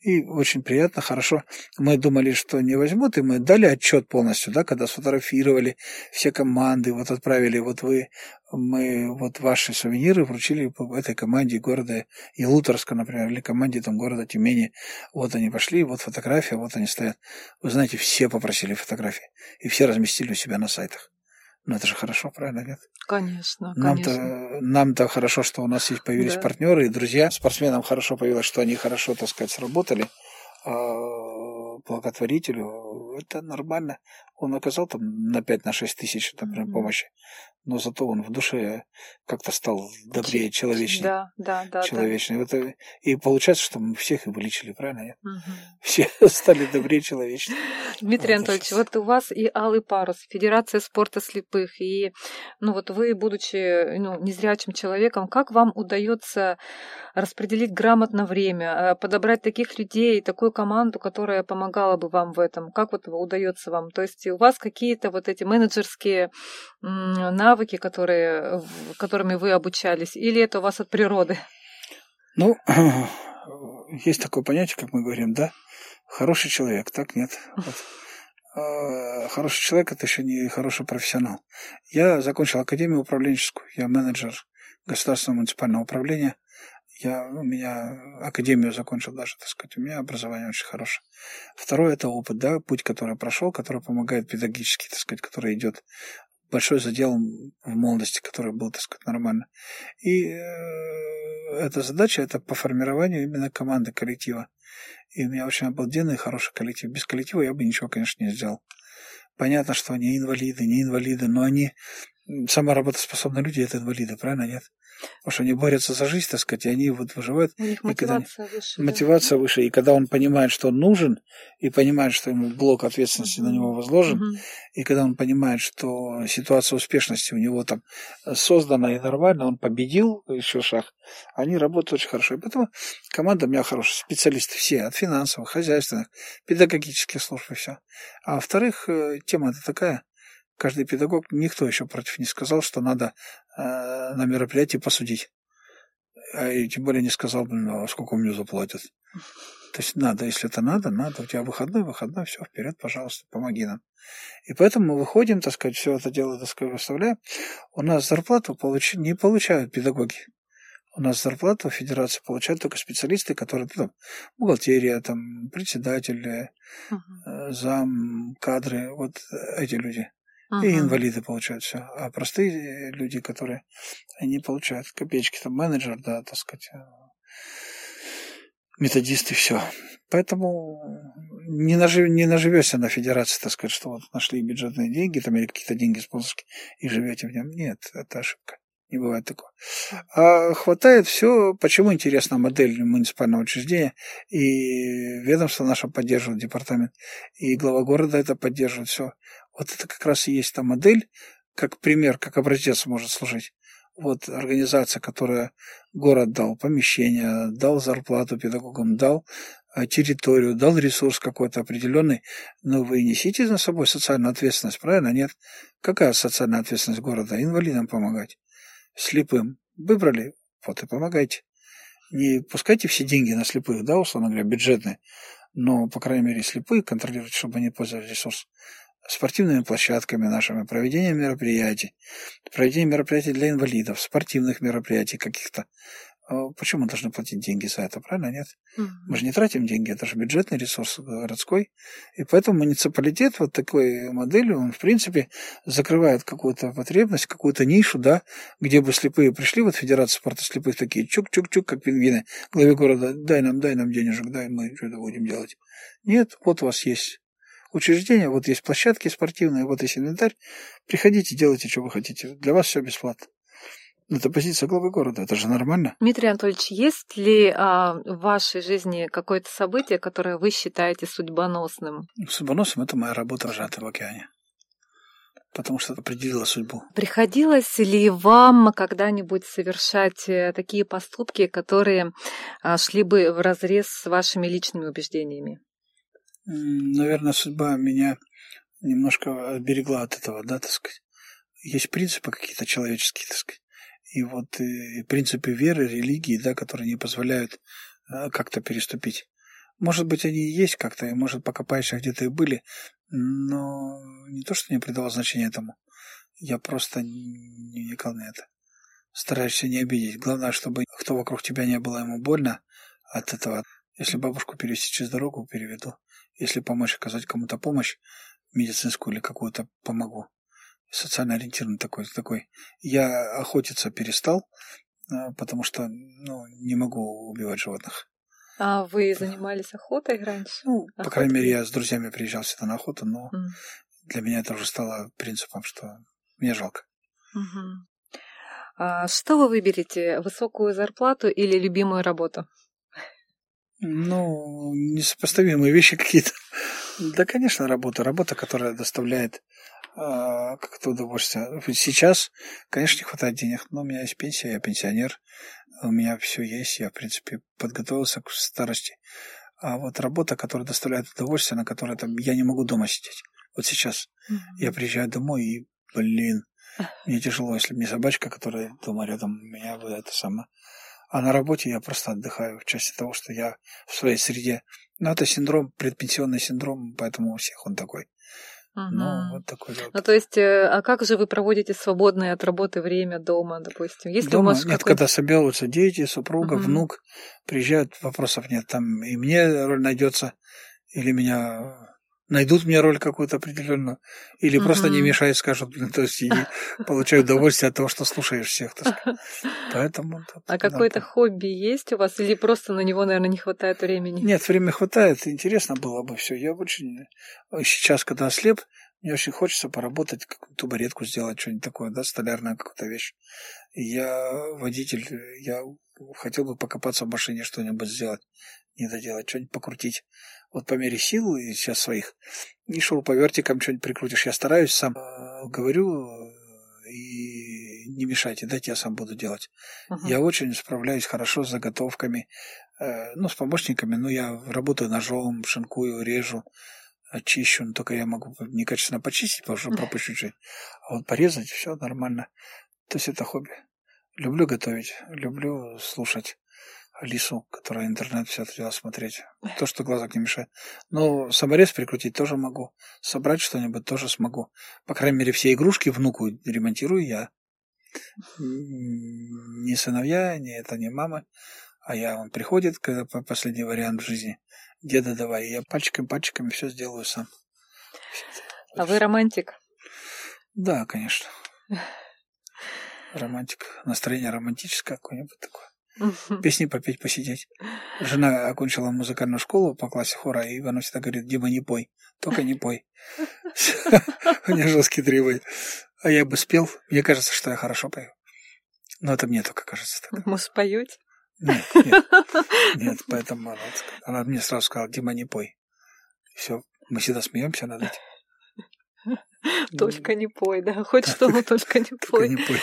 И очень приятно, хорошо. Мы думали, что не возьмут, и мы дали отчет полностью, да, когда сфотографировали все команды, вот отправили, вот вы, мы вот ваши сувениры вручили этой команде города Илуторска, например, или команде там города Тюмени. Вот они пошли, вот фотография, вот они стоят. Вы знаете, все попросили фотографии, и все разместили у себя на сайтах. Ну, это же хорошо, правильно, нет?
Конечно,
нам-то,
конечно.
Нам-то хорошо, что у нас есть появились
Да.
партнеры и друзья. Спортсменам хорошо появилось, что они хорошо, так сказать, сработали. А благотворителю это нормально. Он оказал там на 5-6 тысяч, например,
Мгм.
помощи. Но зато он в душе как-то стал добрее, человечнее.
Да, да, да. да.
человечнее. Это- И получается, что мы всех и вылечили, правильно?
Мгм.
Все стали добрее, человечнее.
Дмитрий
Вот,
Анатольевич, вот у вас и Алый парус, Федерация спорта слепых, и ну вот вы, будучи ну, незрячим человеком, как вам удается распределить грамотно время, э, подобрать таких людей, такую команду, которая помогала бы вам в этом? Как вот удается вам? То есть у вас какие-то вот эти менеджерские м, навыки, которые, которыми вы обучались, или это у вас от природы?
Ну, есть такое понятие, как мы говорим, да? Хороший человек, так нет. Вот. А, Хороший человек это еще не хороший профессионал. Я закончил академию управленческую, я менеджер государственного муниципального управления. Я, у меня академию закончил даже, так сказать, у меня образование очень хорошее. Второе это опыт, да, путь, который прошел, который помогает педагогически, так сказать, который идет большой задел в молодости, который был, так сказать, нормально. И э, эта задача это по формированию именно команды коллектива. И у меня очень обалденный хороший коллектив. Без коллектива я бы ничего, конечно, не сделал. Понятно, что они инвалиды, не инвалиды, но они самоработоспособные люди это инвалиды, правильно, нет? Потому что они борются за жизнь, так сказать, и они вот выживают.
У них мотивация выше. да?
Мотивация выше, и когда он понимает, что он нужен, и понимает, что ему блок ответственности на него возложен,
Мгм.
и когда он понимает, что ситуация успешности у него там создана и нормально, он победил еще шаг, они работают очень хорошо. И поэтому команда у меня хорошая, специалисты все, от финансовых, хозяйственных, педагогических служб и все. А во-вторых, э, тема это такая, каждый педагог, никто еще против не сказал, что надо э, на мероприятии посудить. А и тем более не сказал, блин, а сколько мне заплатят. То есть надо, если это надо, надо. У тебя выходной, выходной, все, вперед, пожалуйста, помоги нам. И поэтому мы выходим, так сказать, все это дело, так сказать, выставляем. У нас зарплату получ... не получают педагоги. У нас зарплату в федерации получают только специалисты, которые ну, там, бухгалтерия, там, председатель, э,
Мгм.
зам, кадры, вот эти люди. И
Мгм.
инвалиды получают все. А простые люди, которые они получают копеечки, там менеджер, да, так сказать, э, методисты, все. Поэтому не, нажив, не наживешься на федерации, так сказать, что вот нашли бюджетные деньги там или какие-то деньги спонсорские и живете в нем. Нет, это ошибка. Не бывает такого. А хватает все. Почему интересна модель муниципального учреждения? И ведомство наше поддерживает, департамент. И глава города это поддерживает. Все. Вот это как раз и есть та модель, как пример, как образец может служить. Вот организация, которая город дал помещение, дал зарплату педагогам, дал а, территорию, дал ресурс какой-то определенный, но вы несите на собой социальную ответственность, правильно? Нет. Какая социальная ответственность города? Инвалидам помогать, слепым. Выбрали, вот и помогайте. Не пускайте все деньги на слепых, да, условно говоря, бюджетные, но, по крайней мере, слепые контролировать, чтобы они пользовались ресурсом спортивными площадками нашими, проведением мероприятий, проведением мероприятий для инвалидов, спортивных мероприятий каких-то. А почему мы должны платить деньги за это, правильно? Нет. Mm-hmm. Мы же не тратим деньги, это же бюджетный ресурс городской. И поэтому муниципалитет вот такой моделью, он, в принципе, закрывает какую-то потребность, какую-то нишу, да, где бы слепые пришли, вот Федерация спорта слепых такие, чук-чук-чук, как пингвины, главе города, дай нам, дай нам денежек, дай, мы что-то будем делать. Нет, вот у вас есть учреждения, вот есть площадки спортивные, вот есть инвентарь. Приходите, делайте, что вы хотите. Для вас все бесплатно. Это позиция главы города, это же нормально.
Дмитрий Анатольевич, есть ли а, в вашей жизни какое-то событие, которое вы считаете судьбоносным?
Судьбоносным это моя работа «Ржатый в океане» потому что это определило судьбу.
Приходилось ли вам когда-нибудь совершать э, такие поступки, которые а, шли бы в разрез с вашими личными убеждениями?
Наверное, судьба меня немножко берегла от этого, да, так сказать. Есть принципы какие-то человеческие, так сказать. И вот и принципы веры, религии, да, которые не позволяют а, как-то переступить. Может быть, они и есть как-то, и может, покопаешься где-то и были, но не то, что не придавал значения этому. Я просто не вникал на это. Стараешься не обидеть. Главное, чтобы кто вокруг тебя не было ему больно от этого. Если бабушку перевести через дорогу, переведу. Если помочь оказать кому-то помощь, медицинскую или какую-то помогу. Социально ориентированный такой, такой. Я охотиться перестал, а, потому что ну, не могу убивать животных.
А вы занимались охотой раньше?
Ну, Охотой? по крайней мере, я с друзьями приезжал сюда на охоту, но mm. для меня это уже стало принципом, что мне жалко.
Угу. А что вы выберете, высокую зарплату или любимую работу?
Ну, несопоставимые вещи какие-то. Да, конечно, работа. Работа, которая доставляет э, как-то удовольствие. Сейчас, конечно, не хватает денег, но у меня есть пенсия, я пенсионер, у меня все есть, я, в принципе, подготовился к старости. А вот работа, которая доставляет удовольствие, на которой там, я не могу дома сидеть. Вот сейчас mm-hmm. я приезжаю домой и, блин, мне тяжело, если мне собачка, которая дома рядом, меня бы это самое а на работе я просто отдыхаю в части того, что я в своей среде. Но это синдром, предпенсионный синдром, поэтому у всех он такой. Угу. Ну, вот такой вот.
Ну, то есть, э, а как же вы проводите свободное от работы время дома, допустим?
Есть дома? у вас нет, когда собираются дети, супруга, угу. внук, приезжают, вопросов нет. Там и мне роль найдется, или меня найдут мне роль какую-то определенную, или угу. просто не мешают, скажут, блин, то есть и получают удовольствие от того, что слушаешь всех. Поэтому.
А какое-то хобби есть у вас, или просто на него, наверное, не хватает времени?
Нет, времени хватает, интересно было бы все. Я очень сейчас, когда слеп, мне очень хочется поработать, какую-то тубаретку сделать, что-нибудь такое, да, столярная какая-то вещь. Я водитель, я хотел бы покопаться в машине, что-нибудь сделать, не доделать, что-нибудь покрутить вот по мере сил и сейчас своих, и шуруповертиком что-нибудь прикрутишь. Я стараюсь сам э, говорю и не мешайте, дайте я сам буду делать. Uh-huh. Я очень справляюсь хорошо с заготовками, э, ну, с помощниками, но я работаю ножом, шинкую, режу, очищу, но только я могу некачественно почистить, потому что пропущу чуть. А вот порезать все нормально. То есть это хобби. Люблю готовить, люблю слушать. Алису, которая интернет все это дело смотреть. То, что глаза не мешает. Но саморез прикрутить тоже могу. Собрать что-нибудь тоже смогу. По крайней мере, все игрушки внуку ремонтирую я. Не сыновья, не это, не мама. А я, он приходит, когда последний вариант в жизни. Деда давай. я пальчиками-пальчиками все сделаю сам.
А вы романтик?
Да, конечно. Романтик. Настроение романтическое какое-нибудь такое песни попеть, посидеть. Жена окончила музыкальную школу по классе хора, и она всегда говорит, Дима, не пой, только не пой. У меня жесткий требует. А я бы спел, мне кажется, что я хорошо пою. Но это мне только кажется так.
Может, поете?
Нет, нет, нет, поэтому она, она мне сразу сказала, Дима, не пой. Все, мы всегда смеемся над этим.
Только не пой, да, хоть что, но только не
Только
пой.
не пой.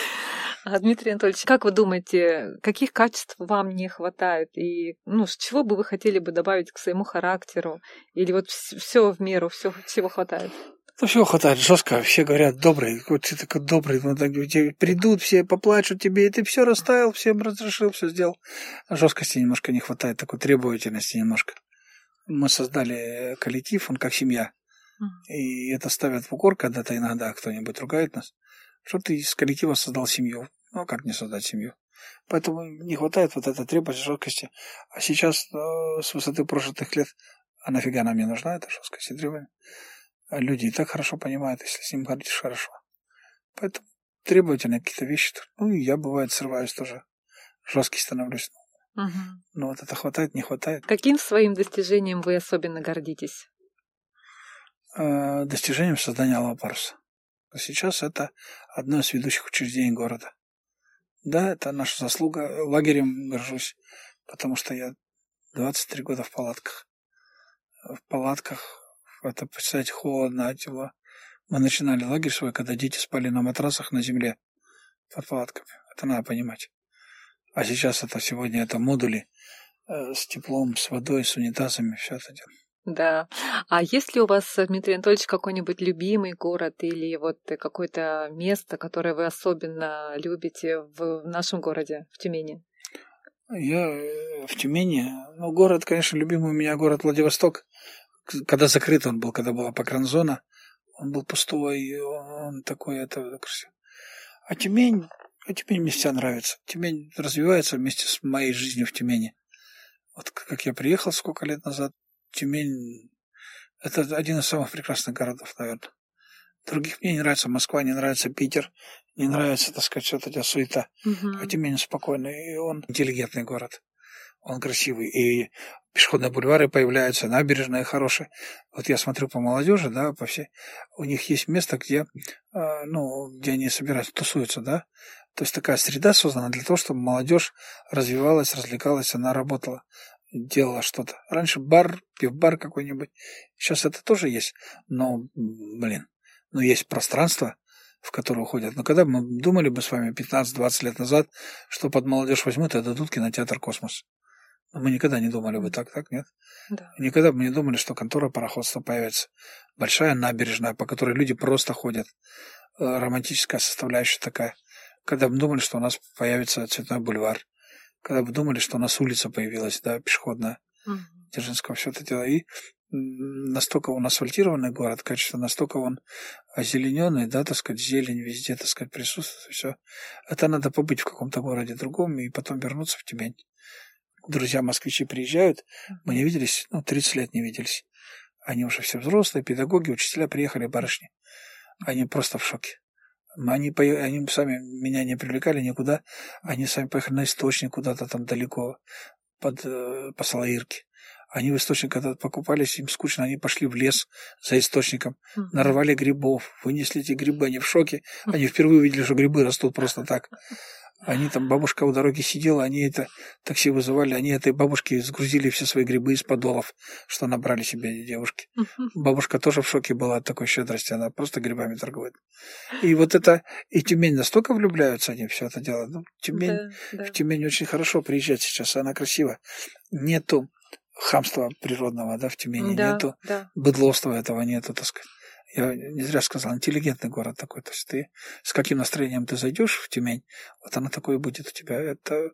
А, Дмитрий Анатольевич, как вы думаете, каких качеств вам не хватает? И ну, с чего бы вы хотели бы добавить к своему характеру? Или вот все в меру, все, всего хватает?
Ну, всего хватает жестко. Все говорят, добрый, вот ты такой добрый. Ну, так, придут, все поплачут тебе, и ты все расставил, всем разрешил, все сделал. А жесткости немножко не хватает, такой требовательности немножко. Мы создали коллектив, он как семья. И это ставят в укор, когда-то иногда кто-нибудь ругает нас, что ты из коллектива создал семью. Ну, а как не создать семью? Поэтому не хватает вот этой требовательности, жесткости. А сейчас, э, с высоты прожитых лет, а нафига нам не нужна эта жесткость и требования? А люди и так хорошо понимают, если с ним говоришь хорошо. Поэтому требовательные какие-то вещи. Ну, и я, бывает, срываюсь тоже. Жесткий становлюсь.
Мгм.
Но вот это хватает, не хватает.
Каким своим достижением вы особенно гордитесь?
Э, достижением создания Алого паруса. Сейчас это одно из ведущих учреждений города. Да, это наша заслуга. Лагерем горжусь, потому что я 23 года в палатках. В палатках это, представьте, холодно, тепло. Мы начинали лагерь свой, когда дети спали на матрасах на земле под палатками. Это надо понимать. А сейчас это сегодня это модули э, с теплом, с водой, с унитазами, все это дело.
Да. А есть ли у вас, Дмитрий Анатольевич, какой-нибудь любимый город или вот какое-то место, которое вы особенно любите в нашем городе, в Тюмени?
Я э, в Тюмени. Ну, город, конечно, любимый у меня город Владивосток. Когда закрыт он был, когда была погранзона, он был пустой, он такой, это. А Тюмень, а Тюмень мне вся нравится. Тюмень развивается вместе с моей жизнью в Тюмени. Вот как я приехал сколько лет назад, Тюмень – это один из самых прекрасных городов, наверное. Других мне не нравится Москва, не нравится Питер, не нравится, так сказать, вот эта суета. А Тюмень спокойный, и он интеллигентный город. Он красивый. И пешеходные бульвары появляются, набережная хорошая. Вот я смотрю по молодежи, да, по всей. У них есть место, где, э, ну, где они собираются, тусуются, да. То есть такая среда создана для того, чтобы молодежь развивалась, развлекалась, она работала, делала что-то. Раньше бар, пивбар какой-нибудь. Сейчас это тоже есть. Но, блин, ну, есть пространство, в которое уходят. Но когда мы думали бы с вами 15-20 лет назад, что под молодежь возьмут и отдадут кинотеатр «Космос». Но мы никогда не думали бы так, так, нет?
Да.
Никогда бы не думали, что контора пароходства появится. Большая набережная, по которой люди просто ходят. Э, Романтическая составляющая такая. Когда бы думали, что у нас появится цветной бульвар. Когда бы думали, что у нас улица появилась, да, пешеходная.
Мгм.
Дзержинского все это дело. И настолько он асфальтированный город, качество, настолько он озелененный, да, так сказать, зелень везде, так сказать, присутствует, все. Это надо побыть в каком-то городе другом и потом вернуться в Тюмень. Друзья москвичи приезжают, мы не виделись, ну, 30 лет не виделись. Они уже все взрослые, педагоги, учителя приехали, барышни. Они просто в шоке. Они, они сами меня не привлекали никуда. Они сами поехали на источник куда-то там далеко, под, э, по Салаирке. Они в источник когда покупались, им скучно, они пошли в лес за источником,
Мгм.
нарвали грибов, вынесли эти грибы, они в шоке. Они впервые увидели, что грибы растут просто так. Они там, бабушка у дороги сидела, они это такси вызывали, они этой бабушке сгрузили все свои грибы из подолов, что набрали себе девушки.
Мгм.
Бабушка тоже в шоке была от такой щедрости, она просто грибами торгует. И вот это, и Тюмень настолько влюбляются они все это дело. Ну, Тюмень,
Да, да.
в Тюмень очень хорошо приезжать сейчас, она красива. Нету хамства природного, да, в Тюмени,
Да,
нету
да.
быдлоства этого нету, так сказать. Я не зря сказал, интеллигентный город такой. То есть ты с каким настроением ты зайдешь в Тюмень, вот оно такое будет у тебя. Это,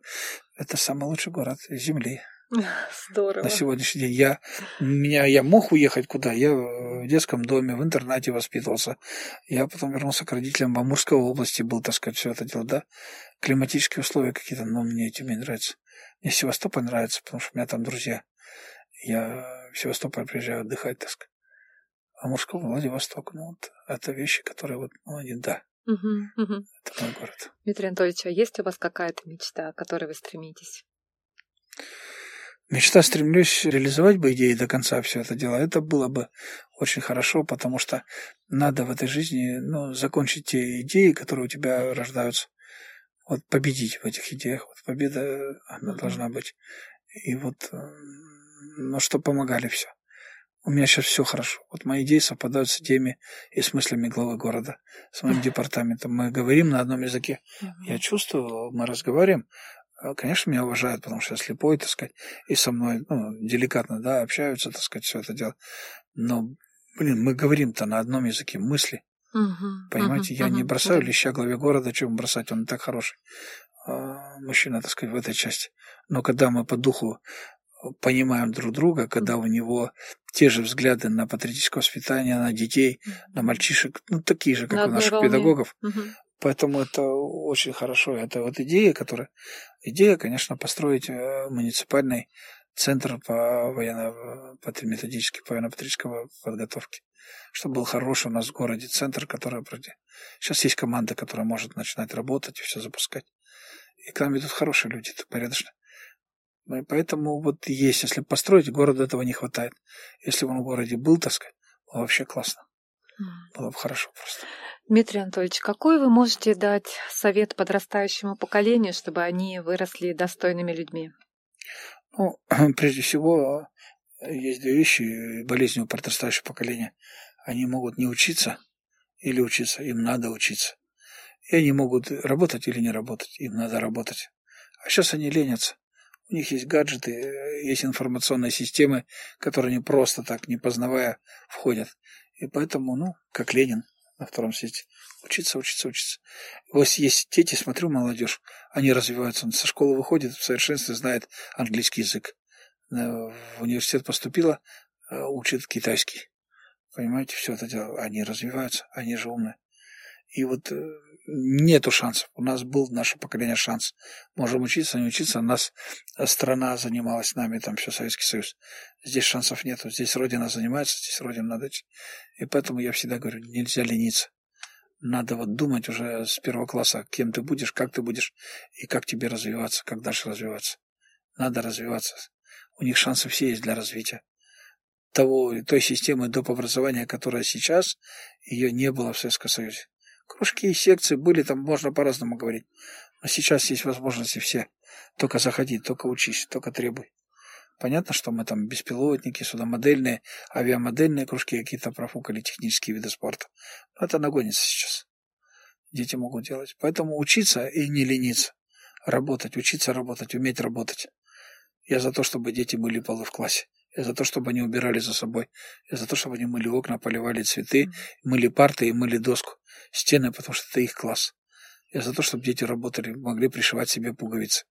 это самый лучший город Земли
Здорово.
на сегодняшний день. Я, меня, я мог уехать куда? Я в детском доме, в интернате воспитывался. Я потом вернулся к родителям в Амурской области, был, так сказать, все это дело, да. Климатические условия какие-то, но мне Тюмень нравится. Мне Севастополь нравится, потому что у меня там друзья. Я в Севастополь приезжаю отдыхать, так сказать. А Мурского Владивосток, ну, вот, это вещи, которые вот, ну, они, да,
Мгм, мгм.
это мой город.
Дмитрий Анатольевич, а есть у вас какая-то мечта, к которой вы стремитесь?
Мечта стремлюсь реализовать бы идеи до конца все это дело. Это было бы очень хорошо, потому что надо в этой жизни ну, закончить те идеи, которые у тебя рождаются. вот победить в этих идеях. Вот победа, она
Мгм.
должна быть. И вот, э, ну, что помогали все. У меня сейчас все хорошо. Вот мои идеи совпадают с идеями и с мыслями главы города, с моим департаментом. Мы говорим на одном языке. Я чувствую, мы разговариваем. Э, Конечно, меня уважают, потому что я слепой, так сказать, и со мной, ну, деликатно, да, общаются, так сказать, все это дело. Но, блин, мы говорим-то на одном языке мысли.
Мгм,
Понимаете,
мгм,
я не
мгм,
бросаю
да.
леща главе города, чем бросать, он так хороший. А, Мужчина, так сказать, в этой части. Но когда мы по духу понимаем друг друга, когда у него те же взгляды на патриотическое воспитание, на детей, на мальчишек, ну, такие же, как
На
у наших
волне.
педагогов,
Мгм.
Поэтому это очень хорошо. Это вот идея, которая... Идея, конечно, построить э, муниципальный центр по военно по методической, по военно-патриотической подготовке. Чтобы был хороший у нас в городе центр, который... Сейчас есть команда, которая может начинать работать и все запускать. И к нам идут хорошие люди, порядочно. Ну и поэтому вот есть, если построить, городу этого не хватает. Если бы он в городе был, так сказать, было вообще классно. Было бы хорошо просто.
Дмитрий Анатольевич, какой вы можете дать совет подрастающему поколению, чтобы они выросли достойными людьми?
Ну, прежде всего, есть две вещи, болезни у подрастающего поколения. Они могут не учиться или учиться, им надо учиться. И они могут работать или не работать, им надо работать. А сейчас они ленятся. У них есть гаджеты, есть информационные системы, которые они просто так, не познавая, входят. И поэтому, ну, как Ленин на втором свете, учиться, учиться, учиться. Вот есть дети, смотрю, молодежь, они развиваются. Он со школы выходит, в совершенстве знает английский язык. Э, В университет поступила, э, учит китайский. Понимаете, все это дело. Они развиваются, они же умные. И вот э, нету шансов. У нас был наше поколение шанс. Можем учиться, не учиться. У нас э, страна занималась нами, там все Советский Союз. Здесь шансов нету. Здесь Родина занимается, здесь Родина надо. И поэтому я всегда говорю, нельзя лениться. Надо вот думать уже с первого класса, кем ты будешь, как ты будешь и как тебе развиваться, как дальше развиваться. Надо развиваться. У них шансы все есть для развития. Того, той системы доп. образования, которая сейчас, ее не было в Советском Союзе. Кружки и секции были, там можно по-разному говорить. Но сейчас есть возможности все. Только заходи, только учись, только требуй. Понятно, что мы там беспилотники, судомодельные, авиамодельные кружки какие-то профукали, технические виды спорта. Но это нагонится сейчас. Дети могут делать. Поэтому учиться и не лениться. Работать, учиться работать, уметь работать. Я за то, чтобы дети мыли полы в классе. Я за то, чтобы они убирали за собой. Я за то, чтобы они мыли окна, поливали цветы, мыли парты и мыли доску, стены, потому что это их класс. Я за то, чтобы дети работали, могли пришивать себе пуговицы,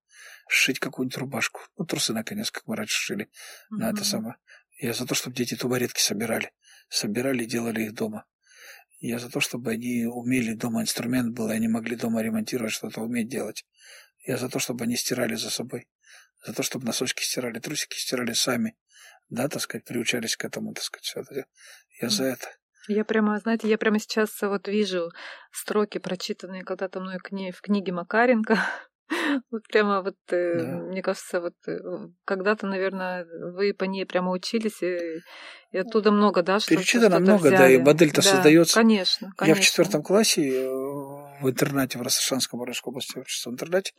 сшить какую-нибудь рубашку. Ну, трусы, наконец, как мы раньше шили. На это самое. Я за то, чтобы дети тубаретки собирали. Собирали и делали их дома. Я за то, чтобы они умели дома инструмент был, и они могли дома ремонтировать, что-то уметь делать. Я за то, чтобы они стирали за собой. За то, чтобы носочки стирали, трусики стирали сами. Да, так сказать, приучались к этому, так сказать, все это. Я за это.
Я прямо, знаете, я прямо сейчас вот вижу строки, прочитанные когда-то мной кни- в книге Макаренко. Вот прямо вот, э,
Да.
мне кажется, вот э, когда-то, наверное, вы по ней прямо учились, и, и оттуда много, да, что
Перечитано много, да, и
взяли.
модель-то
Да,
создается.
Конечно,
Я в
конечно.
четвертом классе э, в интернате в Ростошанском Воронежской области в интернате.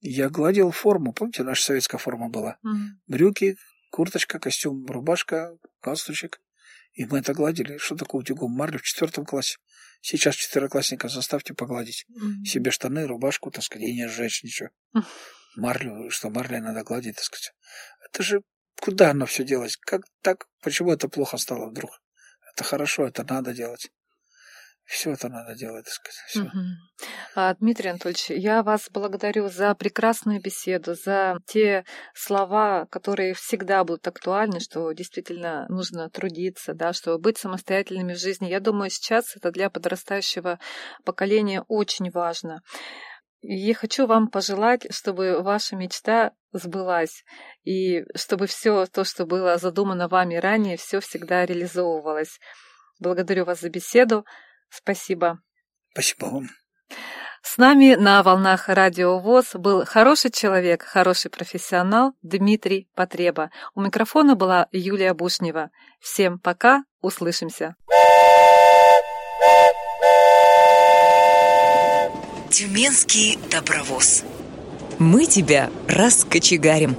Я гладил форму. Помните, наша советская форма была?
Мгм.
Брюки, курточка, костюм, рубашка, галстучек. И мы это гладили. Что такое утюгом марлю в четвертом классе? Сейчас четвероклассников заставьте погладить.
Мгм.
Себе штаны, рубашку, так сказать, и не сжечь ничего.
Мгм.
Марлю, что марлей надо гладить, так сказать. Это же куда оно все делать? Как так? Почему это плохо стало вдруг? Это хорошо, это надо делать. Все это надо делать, так сказать. Всё.
Мгм. А, Дмитрий Анатольевич, я вас благодарю за прекрасную беседу, за те слова, которые всегда будут актуальны, что действительно нужно трудиться, да, что быть самостоятельными в жизни. Я думаю, сейчас это для подрастающего поколения очень важно. Я хочу вам пожелать, чтобы ваша мечта сбылась, и чтобы все то, что было задумано вами ранее, все всегда реализовывалось. Благодарю вас за беседу. Спасибо.
Спасибо вам.
С нами на волнах Радио ВОЗ был хороший человек, хороший профессионал Дмитрий Потреба. У микрофона была Юлия Бушнева. Всем пока, услышимся.
Тюменский добровоз.
Мы тебя раскочегарим.